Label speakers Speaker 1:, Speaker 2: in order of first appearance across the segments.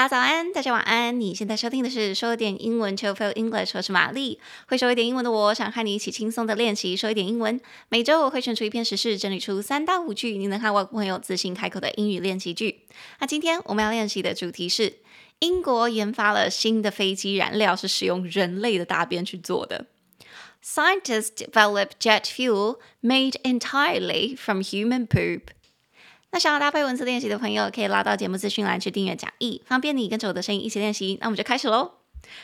Speaker 1: 大家早安，大家晚安。你现在收听的是说一点英文 c h i l Feel English，我是玛丽。会说一点英文的我，想和你一起轻松的练习说一点英文。每周我会选出一篇时事，整理出三到五句你能和外国朋友自信开口的英语练习句。那今天我们要练习的主题是英国研发了新的飞机燃料，是使用人类的大便去做的。Scientists develop jet fuel made entirely from human poop. 那想要搭配文字练习的朋友，可以拉到节目资讯栏去订阅讲义，方便你跟着我的声音一起练习。那我们就开始喽。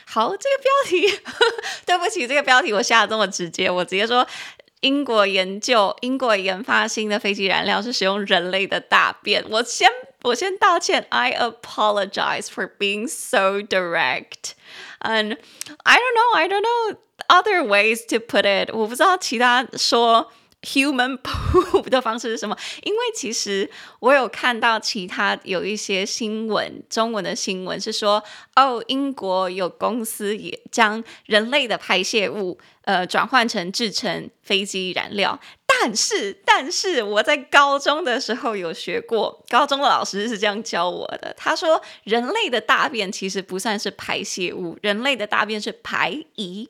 Speaker 1: 好，这个标题，对不起，这个标题我下得这么直接，我直接说英国研究，英国研发新的飞机燃料是使用人类的大便。我先，我先道歉，I apologize for being so direct. And I don't know, I don't know other ways to put it. 我不知道其他说。Human poop 的方式是什么？因为其实我有看到其他有一些新闻，中文的新闻是说，哦，英国有公司也将人类的排泄物，呃，转换成制成飞机燃料。但是，但是我在高中的时候有学过，高中的老师是这样教我的，他说，人类的大便其实不算是排泄物，人类的大便是排遗。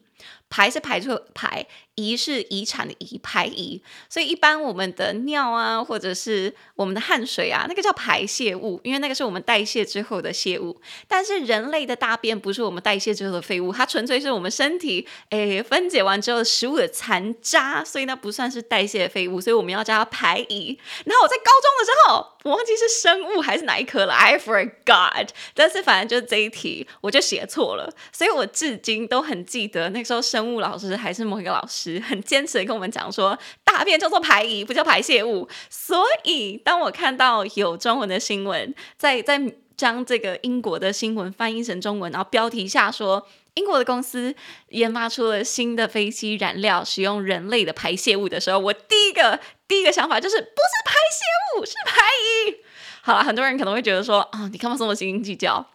Speaker 1: 排是排出排，遗是遗产的遗，排遗。所以一般我们的尿啊，或者是我们的汗水啊，那个叫排泄物，因为那个是我们代谢之后的泄物。但是人类的大便不是我们代谢之后的废物，它纯粹是我们身体诶分解完之后食物的残渣，所以那不算是代谢废物，所以我们要叫它排遗。然后我在高中的时候，我忘记是生物还是哪一科了，I forgot。但是反正就是这一题我就写错了，所以我至今都很记得那时候生物老师还是某一个老师很坚持的跟我们讲说，大便叫做排遗，不叫排泄物。所以当我看到有中文的新闻，在在将这个英国的新闻翻译成中文，然后标题下说英国的公司研发出了新的飞机燃料，使用人类的排泄物的时候，我第一个第一个想法就是不是排泄物，是排遗。好了，很多人可能会觉得说啊，你干嘛这么斤斤计较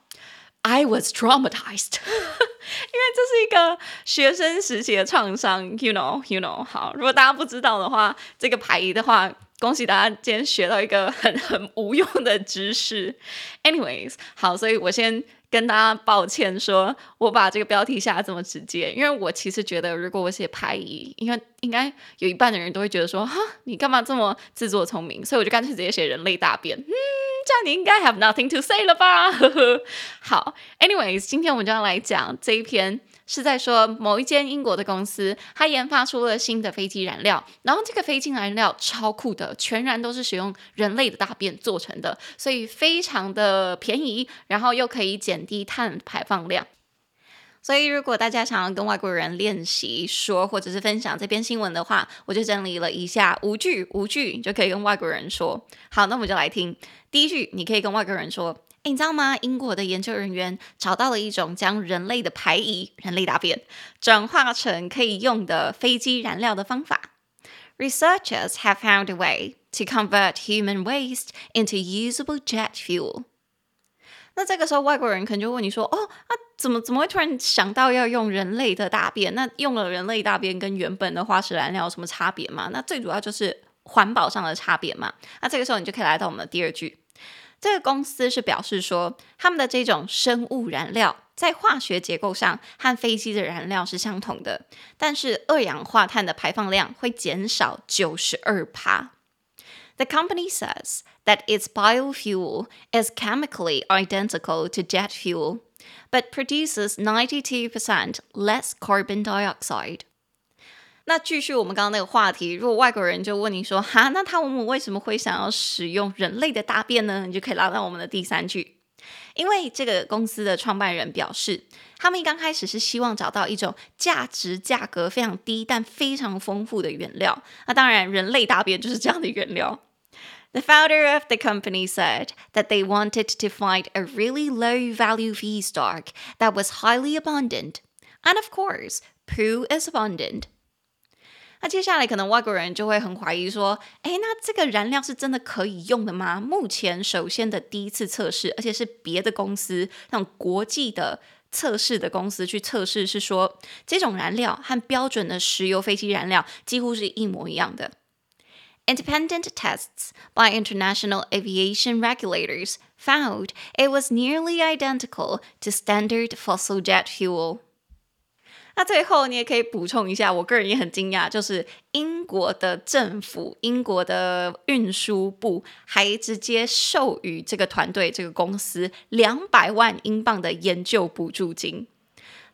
Speaker 1: ？I was traumatized。因为这是一个学生时期的创伤，you know，you know。好，如果大家不知道的话，这个排疑的话，恭喜大家今天学到一个很很无用的知识。Anyways，好，所以我先跟大家抱歉说，我把这个标题下的这么直接，因为我其实觉得，如果我写排遗，应该应该有一半的人都会觉得说，哈，你干嘛这么自作聪明？所以我就干脆直接写人类大便。嗯这样你应该 have nothing to say 了吧？呵呵。好，anyways，今天我们就要来讲这一篇，是在说某一间英国的公司，它研发出了新的飞机燃料，然后这个飞机燃料超酷的，全然都是使用人类的大便做成的，所以非常的便宜，然后又可以减低碳排放量。所以，如果大家想要跟外国人练习说，或者是分享这篇新闻的话，我就整理了一下五句，五句就可以跟外国人说。好，那我们就来听第一句，你可以跟外国人说：“你知道吗？英国的研究人员找到了一种将人类的排遗、人类大便转化成可以用的飞机燃料的方法。Researchers have found a way to convert human waste into usable jet fuel.” 那这个时候，外国人可能就问你说：“哦，那、啊、怎么怎么会突然想到要用人类的大便？那用了人类大便跟原本的化石燃料有什么差别吗？那最主要就是环保上的差别嘛。那这个时候，你就可以来到我们的第二句。这个公司是表示说，他们的这种生物燃料在化学结构上和飞机的燃料是相同的，但是二氧化碳的排放量会减少九十二趴。The company says that its biofuel is chemically identical to jet fuel, but produces 92% less carbon dioxide. 那继续我们刚刚那个话题，如果外国人就问你说：“哈，那他们为什么会想要使用人类的大便呢？”你就可以拉到我们的第三句。因为这个公司的创办人表示，他们一刚开始是希望找到一种价值价格非常低但非常丰富的原料。那当然，人类大便就是这样的原料。The founder of the company said that they wanted to find a really low-value feedstock that was highly abundant, and of course, poo is abundant. 那接下来可能外国人就会很怀疑说，诶，那这个燃料是真的可以用的吗？目前首先的第一次测试，而且是别的公司，那种国际的测试的公司去测试，是说这种燃料和标准的石油飞机燃料几乎是一模一样的。Independent tests by international aviation regulators found it was nearly identical to standard fossil jet fuel. 那最后你也可以补充一下，我个人也很惊讶，就是英国的政府、英国的运输部还直接授予这个团队、这个公司两百万英镑的研究补助金。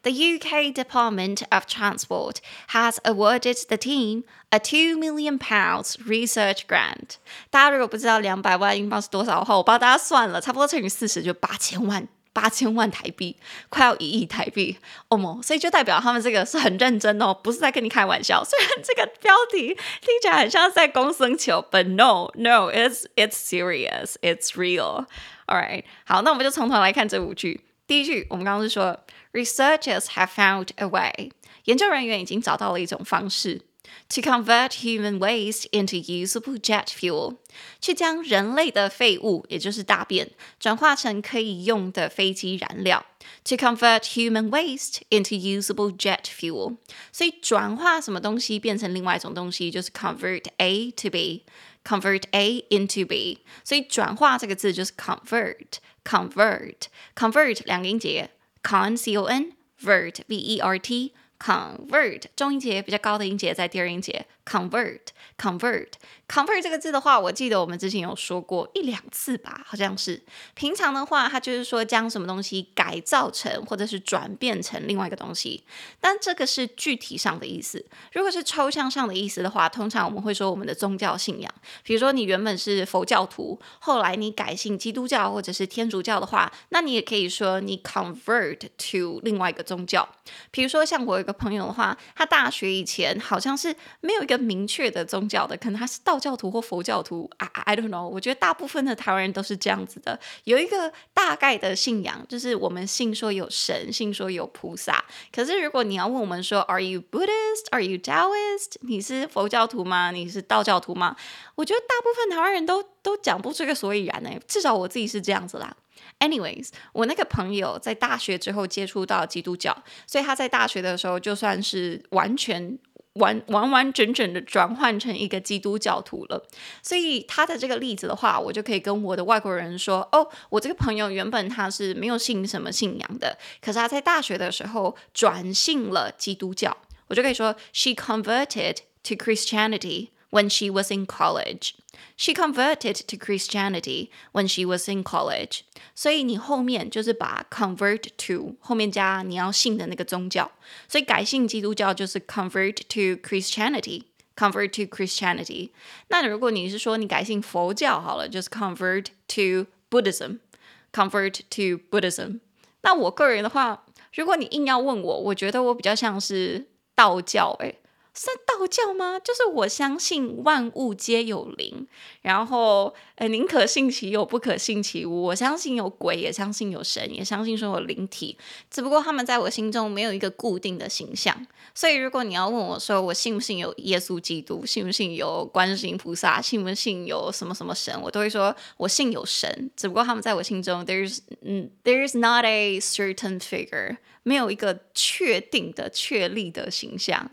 Speaker 1: The UK Department of Transport has awarded the team a two million pounds research grant。大家如果不知道两百万英镑是多少的话，我帮大家算了，差不多乘以四十就八千万。八千万台币，快要一亿台币，哦莫，所以就代表他们这个是很认真哦，不是在跟你开玩笑。虽然这个标题听起来很像在公孙球，but no no it's it's serious it's real。Alright，好，那我们就从头来看这五句。第一句，我们刚刚是说，researchers have found a way，研究人员已经找到了一种方式。To convert human waste into usable jet fuel，去将人类的废物，也就是大便，转化成可以用的飞机燃料。To convert human waste into usable jet fuel，所以转化什么东西变成另外一种东西，就是 convert A to B，convert A into B。所以转化这个字就是 convert，convert，convert 两个音节，con c o n，vert v e r t。 Convert 中音节比较高的音节在第二音节，convert convert convert 这个字的话，我记得我们之前有说过一两次吧，好像是。平常的话，它就是说将什么东西改造成或者是转变成另外一个东西，但这个是具体上的意思。如果是抽象上的意思的话，通常我们会说我们的宗教信仰，比如说你原本是佛教徒，后来你改信基督教或者是天主教的话，那你也可以说你 convert to 另外一个宗教。比如说像我。个朋友的话，他大学以前好像是没有一个明确的宗教的，可能他是道教徒或佛教徒。I I don't know。我觉得大部分的台湾人都是这样子的，有一个大概的信仰，就是我们信说有神，信说有菩萨。可是如果你要问我们说，Are you Buddhist? Are you Taoist? 你是佛教徒吗？你是道教徒吗？我觉得大部分台湾人都都讲不出个所以然呢。至少我自己是这样子啦。Anyways，我那个朋友在大学之后接触到基督教，所以他在大学的时候就算是完全完完完整整的转换成一个基督教徒了。所以他的这个例子的话，我就可以跟我的外国人说：哦，我这个朋友原本他是没有信什么信仰的，可是他在大学的时候转信了基督教，我就可以说：She converted to Christianity when she was in college. She converted to Christianity when she was in college. 所以你后面就是把 convert to 后面加你要信的那个宗教，所以改信基督教就是 convert to Christianity。convert to Christianity。那如果你是说你改信佛教好了，就是 convert to Buddhism。convert to Buddhism。那我个人的话，如果你硬要问我，我觉得我比较像是道教诶。 是道教吗？就是我相信万物皆有灵，然后呃，宁可信其有，不可信其无。我相信有鬼，也相信有神，也相信说有灵体。只不过他们在我心中没有一个固定的形象。所以如果你要问我说，我信不信有耶稣基督，信不信有观世音菩萨，信不信有什么什么神，我都会说我信有神。只不过他们在我心中，there's 嗯，there's not a certain figure，没有一个确定的、确立的形象。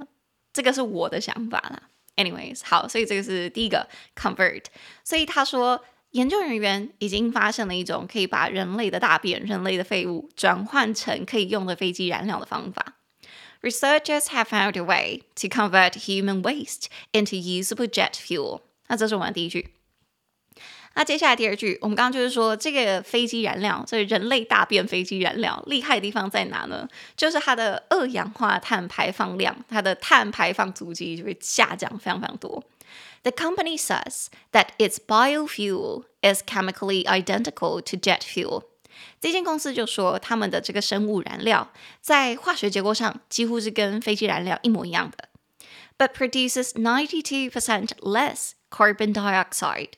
Speaker 1: 这个是我的想法啦。Anyways，好，所以这个是第一个 convert。所以他说，研究人员已经发现了一种可以把人类的大便、人类的废物转换成可以用的飞机燃料的方法。Researchers have found a way to convert human waste into usable jet fuel。那这是我们第一句。那接下来第二句，我们刚刚就是说，这个飞机燃料，这个人类大便飞机燃料厉害的地方在哪呢？就是它的二氧化碳排放量，它的碳排放足迹就会下降非常非常多。The company says that its biofuel is chemically identical to jet fuel。这间公司就说，他们的这个生物燃料在化学结构上几乎是跟飞机燃料一模一样的，but produces ninety two percent less carbon dioxide。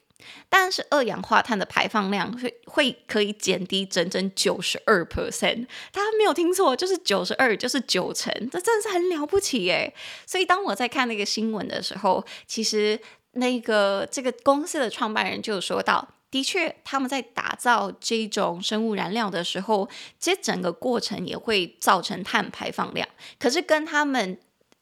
Speaker 1: 但是二氧化碳的排放量会会可以减低整整九十二 percent，大家没有听错，就是九十二，就是九成，这真的是很了不起耶！所以当我在看那个新闻的时候，其实那个这个公司的创办人就说到，的确他们在打造这种生物燃料的时候，这整个过程也会造成碳排放量，可是跟他们。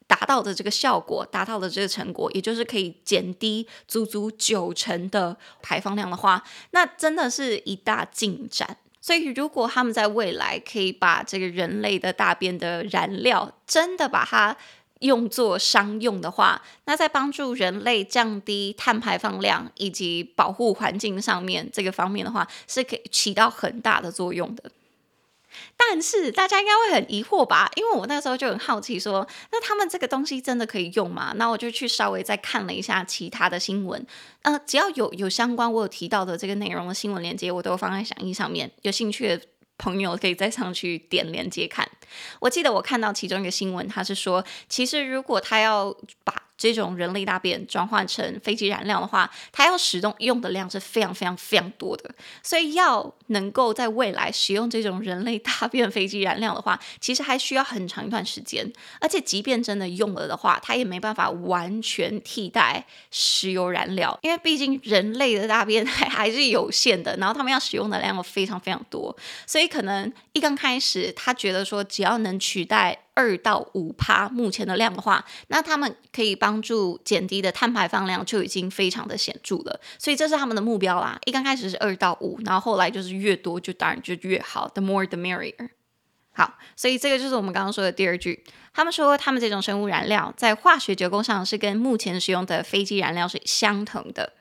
Speaker 1: 达到的这个效果，达到的这个成果，也就是可以减低足足九成的排放量的话，那真的是一大进展。所以，如果他们在未来可以把这个人类的大便的燃料真的把它用作商用的话，那在帮助人类降低碳排放量以及保护环境上面这个方面的话，是可以起到很大的作用的。但是大家应该会很疑惑吧？因为我那时候就很好奇说，说那他们这个东西真的可以用吗？那我就去稍微再看了一下其他的新闻，呃，只要有有相关我有提到的这个内容的新闻链接，我都放在响应上面，有兴趣的朋友可以再上去点链接看。我记得我看到其中一个新闻，他是说，其实如果他要把这种人类大便转换成飞机燃料的话，它要使用用的量是非常非常非常多的，所以要能够在未来使用这种人类大便飞机燃料的话，其实还需要很长一段时间。而且，即便真的用了的话，它也没办法完全替代石油燃料，因为毕竟人类的大便还还是有限的，然后他们要使用的量又非常非常多，所以可能一刚开始他觉得说，只要能取代。二到五趴目前的量的话，那他们可以帮助减低的碳排放量就已经非常的显著了，所以这是他们的目标啦。一刚开始是二到五，然后后来就是越多就当然就越好，the more the merrier。好，所以这个就是我们刚刚说的第二句。他们说他们这种生物燃料在化学结构上是跟目前使用的飞机燃料是相同的。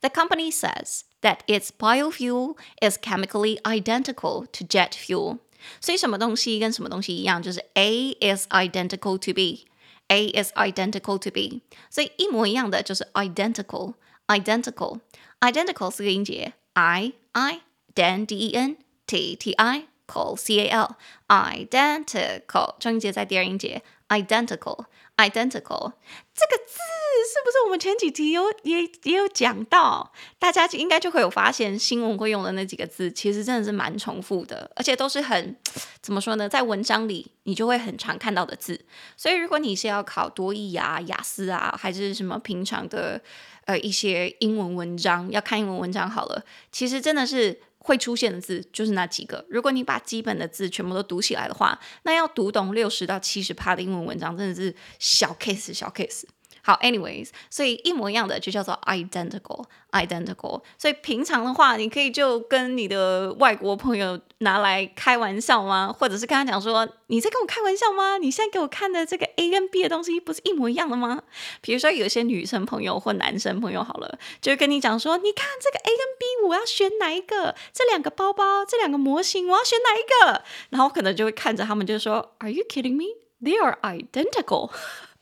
Speaker 1: The company says that its biofuel is chemically identical to jet fuel. 所以什么东西跟什么东西一样，就是 A is identical to B，A is identical to B，所以一模一样的就是 identical，identical，identical 四个音节，I I den D E N T T I call C A L，identical，重音节在第二音节，identical，identical，这个字。是不是我们前几集有也也有讲到？大家应该就会有发现，新闻会用的那几个字，其实真的是蛮重复的，而且都是很怎么说呢？在文章里你就会很常看到的字。所以如果你是要考多义啊、雅思啊，还是什么平常的呃一些英文文章，要看英文文章好了，其实真的是会出现的字就是那几个。如果你把基本的字全部都读起来的话，那要读懂六十到七十趴的英文文章，真的是小 case 小 case。好，anyways，所以一模一样的就叫做 identical，identical。所以平常的话，你可以就跟你的外国朋友拿来开玩笑吗？或者是跟他讲说，你在跟我开玩笑吗？你现在给我看的这个 A 跟 B 的东西不是一模一样的吗？比如说有些女生朋友或男生朋友好了，就会跟你讲说，你看这个 A 跟 B，我要选哪一个？这两个包包，这两个模型，我要选哪一个？然后可能就会看着他们就说，Are you kidding me? They are identical.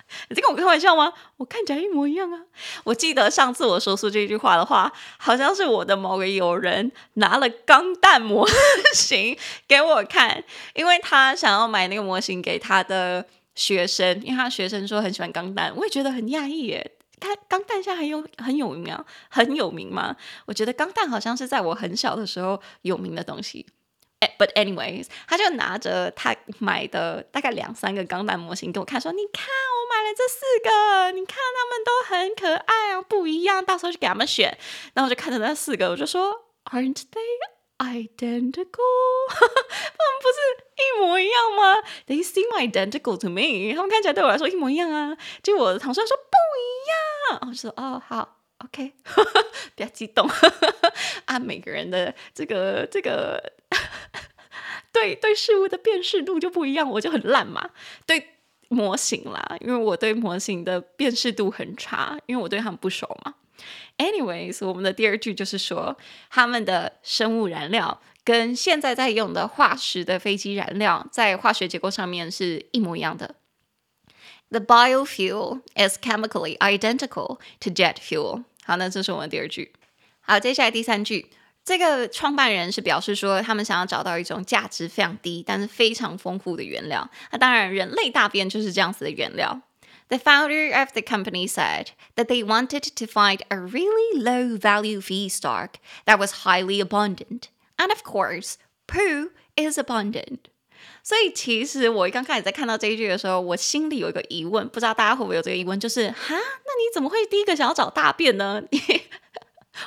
Speaker 1: 你在跟我开玩笑吗？我看起来一模一样啊！我记得上次我说出这句话的话，好像是我的某个友人拿了钢弹模型 给我看，因为他想要买那个模型给他的学生，因为他学生说很喜欢钢弹，我也觉得很讶异耶。他钢弹现在很有很有名啊，很有名吗？我觉得钢弹好像是在我很小的时候有名的东西。But anyways，他就拿着他买的大概两三个钢弹模型给我看，说：“你看，我买这四个，你看他们都很可爱啊，不一样，到时候就给他们选。”然后我就看着那四个，我就说：“Aren't they identical？他们不是一模一样吗？They seem identical to me。他们看起来对我来说一模一样啊。”结果我的同事说：“不一样。”我就说：“哦，好，OK，不要激动啊，每个人的这个这个。”对对，事物的辨识度就不一样，我就很烂嘛。对模型啦，因为我对模型的辨识度很差，因为我对他们不熟嘛。Anyways，我们的第二句就是说，他们的生物燃料跟现在在用的化石的飞机燃料在化学结构上面是一模一样的。The biofuel is chemically identical to jet fuel。好，那这是我们的第二句。好，接下来第三句。这个创办人是表示说，他们想要找到一种价值非常低，但是非常丰富的原料。那当然，人类大便就是这样子的原料。The founder of the company said that they wanted to find a really low-value feedstock that was highly abundant, and of course, poo is abundant. 所以，其实我刚开始在看到这一句的时候，我心里有一个疑问，不知道大家会不会有这个疑问，就是哈，那你怎么会第一个想要找大便呢？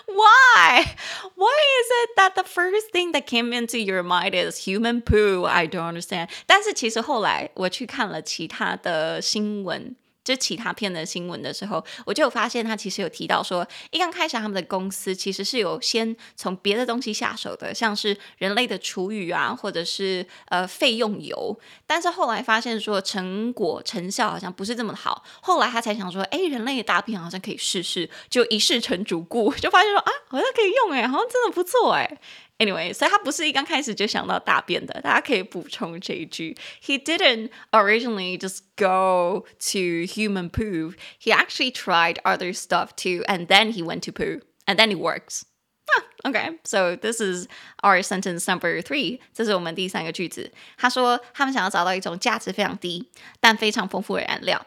Speaker 1: Why? Why is it that the first thing that came into your mind is human poo? I don't understand. 但是其实后来我去看了其他的新闻。 就其他片的新闻的时候，我就有发现他其实有提到说，一刚开始他们的公司其实是有先从别的东西下手的，像是人类的厨余啊，或者是呃废用油，但是后来发现说成果成效好像不是这么好，后来他才想说，哎，人类的大便好像可以试试，就一试成主顾，就发现说啊，好像可以用哎，好像真的不错哎。Anyway，所以他不是一刚开始就想到大便的，大家可以补充这一句。He didn't originally just go to human poo. He actually tried other stuff too, and then he went to poo, and then it works. Ah, okay, so this is our sentence number three. 这是我们第三个句子。他说他们想要找到一种价值非常低但非常丰富的燃料。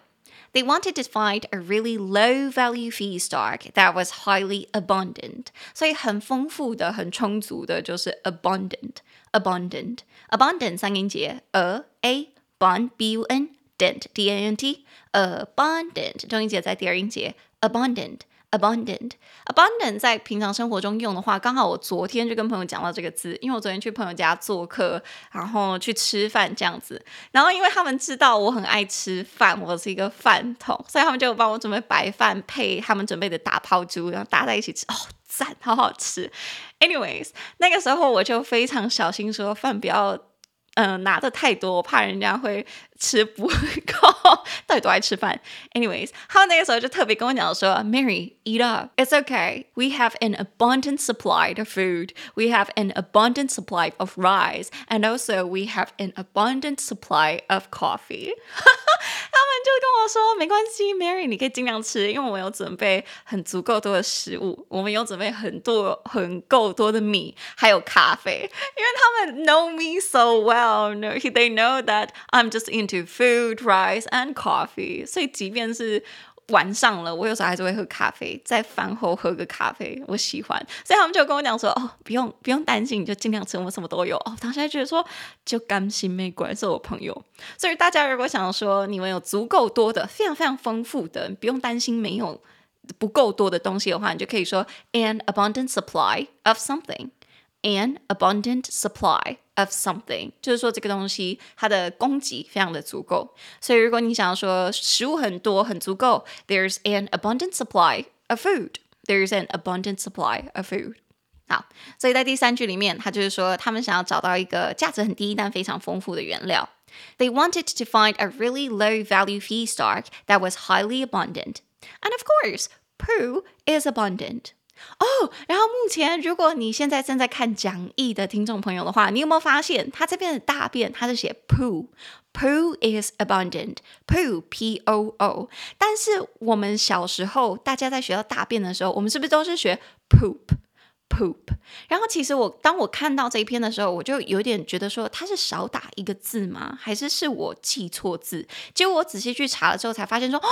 Speaker 1: They wanted to find a really low value feedstock that was highly abundant. 所以很丰富的、很充足的，就是 abundant, abundant, abundant 三音节，a a bun b u n dent d a n t abundant 重音节在第二音节 abundant。 abundant abundant 在平常生活中用的话，刚好我昨天就跟朋友讲到这个字，因为我昨天去朋友家做客，然后去吃饭这样子，然后因为他们知道我很爱吃饭，我是一个饭桶，所以他们就帮我准备白饭配他们准备的打泡猪，然后搭在一起吃，哦，赞，好好吃。Anyways，那个时候我就非常小心说饭不要。嗯、拿的太多，我怕人家会吃不够。到底多爱吃饭？Anyways，他们那个时候就特别跟我讲说，Mary eat up, it's okay. We have an abundant supply of food. We have an abundant supply of rice, and also we have an abundant supply of coffee. 他们就跟我说，没关系，Mary，你可以尽量吃，因为我有准备很足够多的食物。我们有准备很多很够多的米，还有咖啡，因为他们 know me so well。Oh no, they know that I'm just into food, rice, and coffee. 所以即便是晚上了，我有时候还是会喝咖啡，在饭后喝个咖啡，我喜欢。所以他们就跟我讲说：“哦，不用不用担心，你就尽量吃，我们什么都有。”哦，当时还觉得说就甘心没关系，我朋友。所以大家如果想说你们有足够多的、非常非常丰富的，不用担心没有不够多的东西的话，你就可以说 an abundant supply of something, an abundant supply。of something，就是说这个东西它的供给非常的足够，所以如果你想要说食物很多很足够，there's an abundant supply of food，there's an abundant supply of food。好，所以在第三句里面，他就是说他们想要找到一个价值很低但非常丰富的原料。They wanted to find a really low value feedstock that was highly abundant, and of course, poo is abundant. 哦然后目前如果你现在正在看讲义的听众朋友的话，你有没有发现他这边的大便，他是写 poo，poo is abundant，poo p o o，但是我们小时候大家在学到大便的时候，我们是不是都是学 poop，poop？然后其实我当我看到这一篇的时候，我就有点觉得说他是少打一个字吗？还是是我记错字？结果我仔细去查了之后才发现说，哦，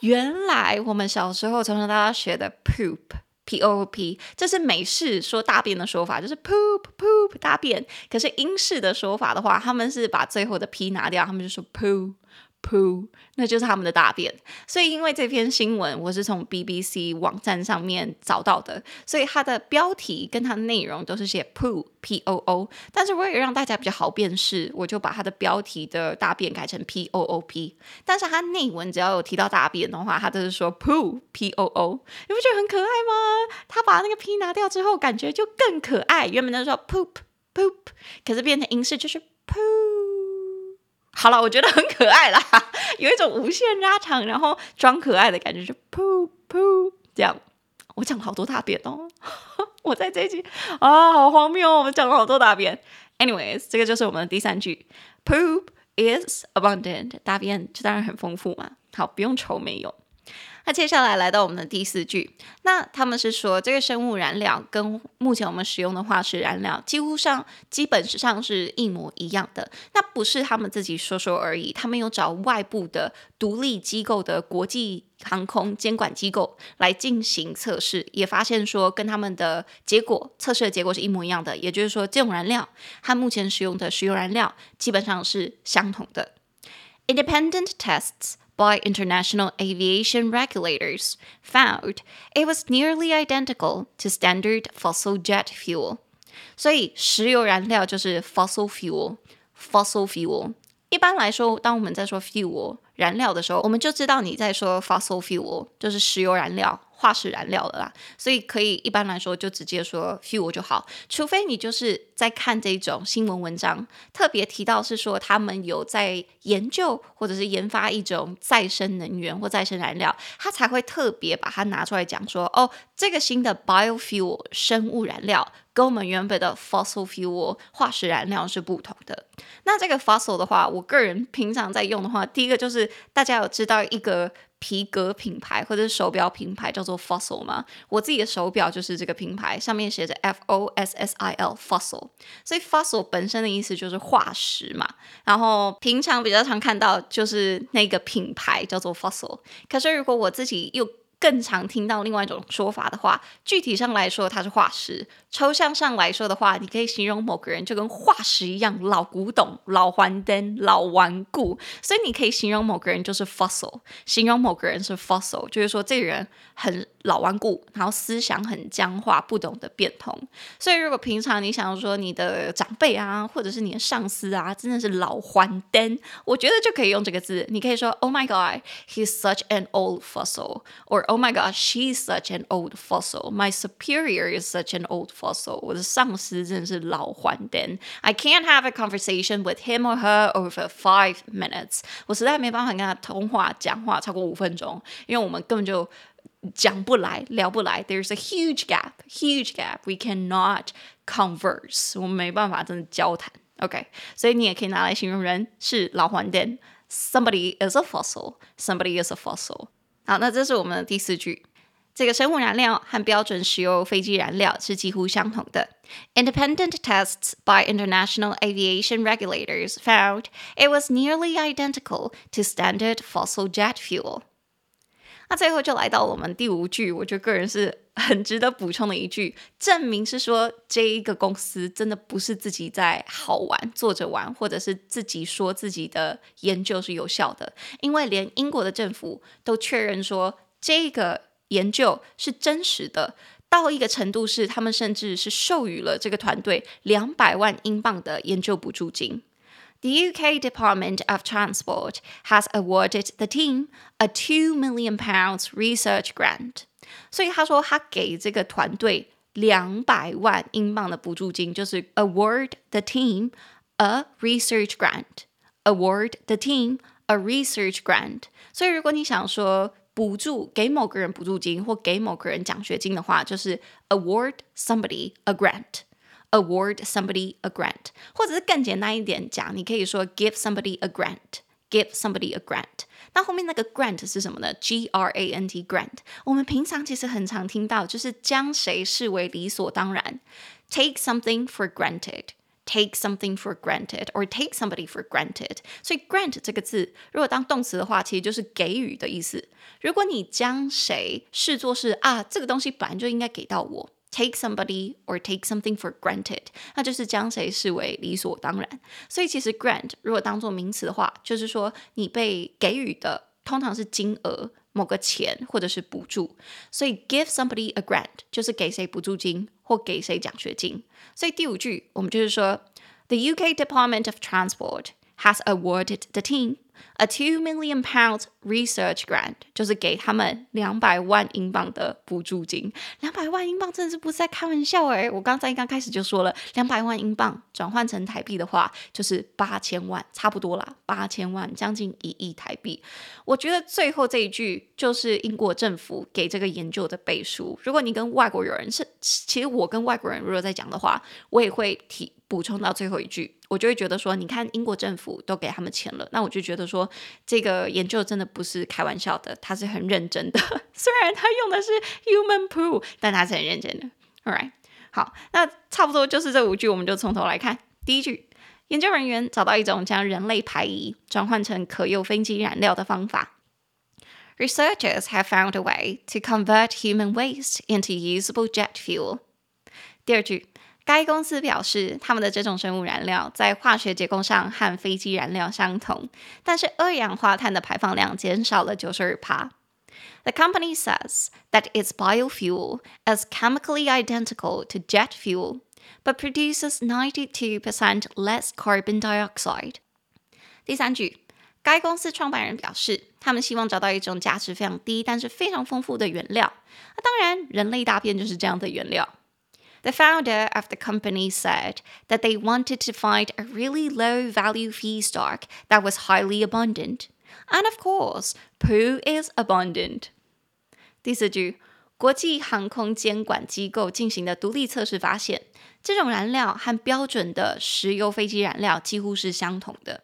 Speaker 1: 原来我们小时候从小到大学的 poop。P O P，这是美式说大便的说法，就是 poop poop 大便。可是英式的说法的话，他们是把最后的 P 拿掉，他们就说 poo。Po，那就是他们的大便。所以因为这篇新闻我是从 BBC 网站上面找到的，所以它的标题跟它的内容都是写 poo p o o。但是为了让大家比较好辨识，我就把它的标题的大便改成 p o o p。但是它内文只要有提到大便的话，它都是说 poo p o o。你不觉得很可爱吗？他把那个 p 拿掉之后，感觉就更可爱。原本都说 poop poop，可是变成英式就是。好了，我觉得很可爱啦，有一种无限拉长，然后装可爱的感觉，就噗噗这样。我讲了好多大便哦，我在这一句啊，好荒谬哦，我们讲了好多大便。Anyways，这个就是我们的第三句，Poop is abundant，大便就当然很丰富嘛。好，不用愁没有。那接下来来到我们的第四句，那他们是说这个生物燃料跟目前我们使用的化石燃料几乎上基本上是一模一样的。那不是他们自己说说而已，他们有找外部的独立机构的国际航空监管机构来进行测试，也发现说跟他们的结果测试的结果是一模一样的。也就是说，这种燃料和目前使用的石油燃料基本上是相同的。Independent tests by international aviation regulators found it was nearly identical to standard fossil jet fuel. 所以石油燃料就是 fossil fuel，fossil fuel。一般来说，当我们在说 fuel 燃料的时候，我们就知道你在说 fossil fuel，就是石油燃料。 化石燃料的啦，所以可以一般来说就直接说 fuel 就好，除非你就是在看这种新闻文章，特别提到是说他们有在研究或者是研发一种再生能源或再生燃料，他才会特别把它拿出来讲说，哦，这个新的 biofuel 生物燃料跟我们原本的 fossil fuel 化石燃料是不同的。那这个 fossil 的话，我个人平常在用的话，第一个就是大家有知道一个。皮革品牌或者手表品牌叫做 Fossil 吗？我自己的手表就是这个品牌，上面写着 F O S S I L Fossil，所以 Fossil 本身的意思就是化石嘛。然后平常比较常看到就是那个品牌叫做 Fossil，可是如果我自己又更常听到另外一种说法的话，具体上来说它是化石；抽象上来说的话，你可以形容某个人就跟化石一样老古董、老顽灯、老顽固。所以你可以形容某个人就是 fossil，形容某个人是 fossil，就是说这个人很老顽固，然后思想很僵化，不懂得变通。所以如果平常你想说你的长辈啊，或者是你的上司啊，真的是老顽灯，我觉得就可以用这个字。你可以说：“Oh my God, he's such an old fossil.” or。” or “Oh my God, she's such an old fossil.” My superior is such an old fossil. 我的上司真的是老顽童。I can't have a conversation with him or her over five minutes. 我实在没办法跟他通话讲话超过五分钟，因为我们根本就。讲不来，聊不来。There's a huge gap, huge gap. We cannot converse. 我们没办法真的交谈。OK，所以你也可以拿来形容人是老顽童。Somebody is a fossil. Somebody is a fossil. 好，那这是我们的第四句。这个生物燃料和标准石油飞机燃料是几乎相同的。Independent tests by international aviation regulators found it was nearly identical to standard fossil jet fuel. 那最后就来到我们第五句，我觉得个人是很值得补充的一句，证明是说这一个公司真的不是自己在好玩，坐着玩，或者是自己说自己的研究是有效的，因为连英国的政府都确认说这个研究是真实的，到一个程度是他们甚至是授予了这个团队两百万英镑的研究补助金。The UK Department of Transport has awarded the team a two million pounds research grant. 所以他说他给这个团队两百万英镑的补助金，就是 award the team a research grant. Award the team a research grant. 所以如果你想说补助给某个人补助金或给某个人奖学金的话，就是 award somebody a grant. Award somebody a grant，或者是更简单一点讲，你可以说 give somebody a grant，give somebody a grant。那后面那个 grant 是什么呢？G R A N T grant。我们平常其实很常听到，就是将谁视为理所当然，take something for granted，take something for granted，or take somebody for granted。所以 grant 这个字，如果当动词的话，其实就是给予的意思。如果你将谁视作是啊，这个东西本来就应该给到我。 Take somebody or take something for granted，那就是将谁视为理所当然。所以其实 grant 如果当做名词的话，就是说你被给予的通常是金额、某个钱或者是补助。所以 give somebody a grant 就是给谁补助金或给谁奖学金。所以第五句我们就是说，The UK Department of Transport has awarded the team A two million pounds research grant 就是给他们两百万英镑的补助金，两百万英镑真的是不是在开玩笑诶，我刚才刚开始就说了，两百万英镑转换成台币的话就是八千万，差不多啦，八千万将近一亿台币。我觉得最后这一句就是英国政府给这个研究的背书。如果你跟外国人是，其实我跟外国人如果在讲的话，我也会提。补充到最后一句，我就会觉得说，你看英国政府都给他们钱了，那我就觉得说，这个研究真的不是开玩笑的，他是很认真的。虽然他用的是 human poo，但他是很认真的。All right，好，那差不多就是这五句，我们就从头来看。第一句，研究人员找到一种将人类排遗转换成可用飞机燃料的方法。Researchers have found a way to convert human waste into usable jet fuel。第二句。该公司表示，他们的这种生物燃料在化学结构上和飞机燃料相同，但是二氧化碳的排放量减少了九十二趴。The company says that its biofuel is chemically identical to jet fuel, but produces 92% less carbon dioxide. 第三句，该公司创办人表示，他们希望找到一种价值非常低，但是非常丰富的原料。那当然，人类大便就是这样的原料。The founder of the company said that they wanted to find a really low value feedstock that was highly abundant. And of course, poo is abundant. 第四句，国际航空监管机构进行的独立测试发现，这种燃料和标准的石油飞机燃料几乎是相同的。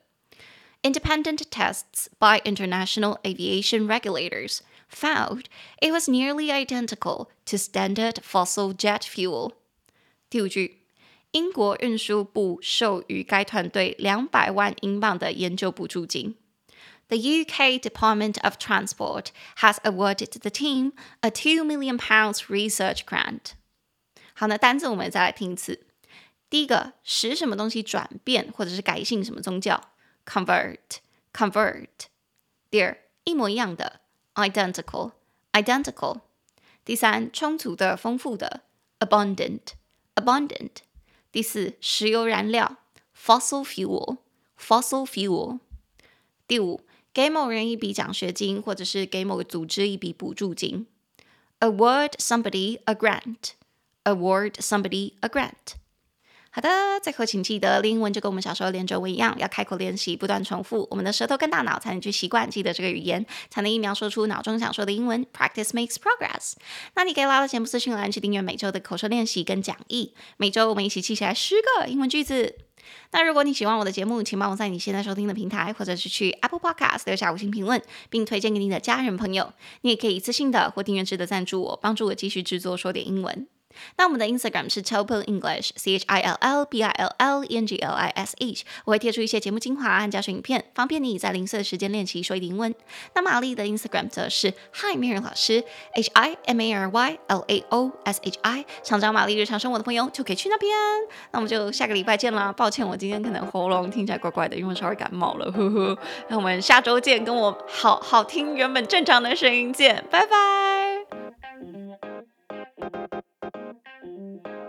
Speaker 1: Independent tests by international aviation regulators found it was nearly identical to standard fossil jet fuel. 第五句，英国运输部授予该团队两百万英镑的研究补助金。The UK Department of Transport has awarded the team a two million pounds research grant。好，那单字我们再来听一次。第一个，使什么东西转变或者是改信什么宗教，convert，convert。第二，一模一样的，identical，identical。第三，充足的、丰富的，abundant。abundant。第四，石油燃料，fossil fuel，fossil fuel。第五，给某人一笔奖学金，或者是给某个组织一笔补助金，award somebody a grant，award somebody a grant。 好的，最后请记得英文就跟我们小时候练中文一样，要开口练习，不断重复，我们的舌头跟大脑才能去习惯记得这个语言，才能一秒说出脑中想说的英文。Practice makes progress。那你可以拉到节目资讯栏去订阅每周的口说练习跟讲义，每周我们一起记起来十个英文句子。那如果你喜欢我的节目，请帮我在你现在收听的平台，或者是去 Apple Podcast 留下五星评论，并推荐给你的家人朋友。你也可以一次性的或订阅制的赞助我，帮助我继续制作说点英文。那我们的 Instagram 是 Chill English，C H I L L B I L L E N G L I S H，我会贴出一些节目精华和教学影片，方便你在零碎的时间练习说英文。那玛丽的 Instagram 则是 Hi Mary 老师，H I M A R Y L A O S H I，想找玛丽日常生活的朋友就可以去那边。那我们就下个礼拜见啦！抱歉，我今天可能喉咙听起来怪怪的，因为稍微感冒了，呵呵。那我们下周见，跟我好好听原本正常的声音见，拜拜。Mm-hmm.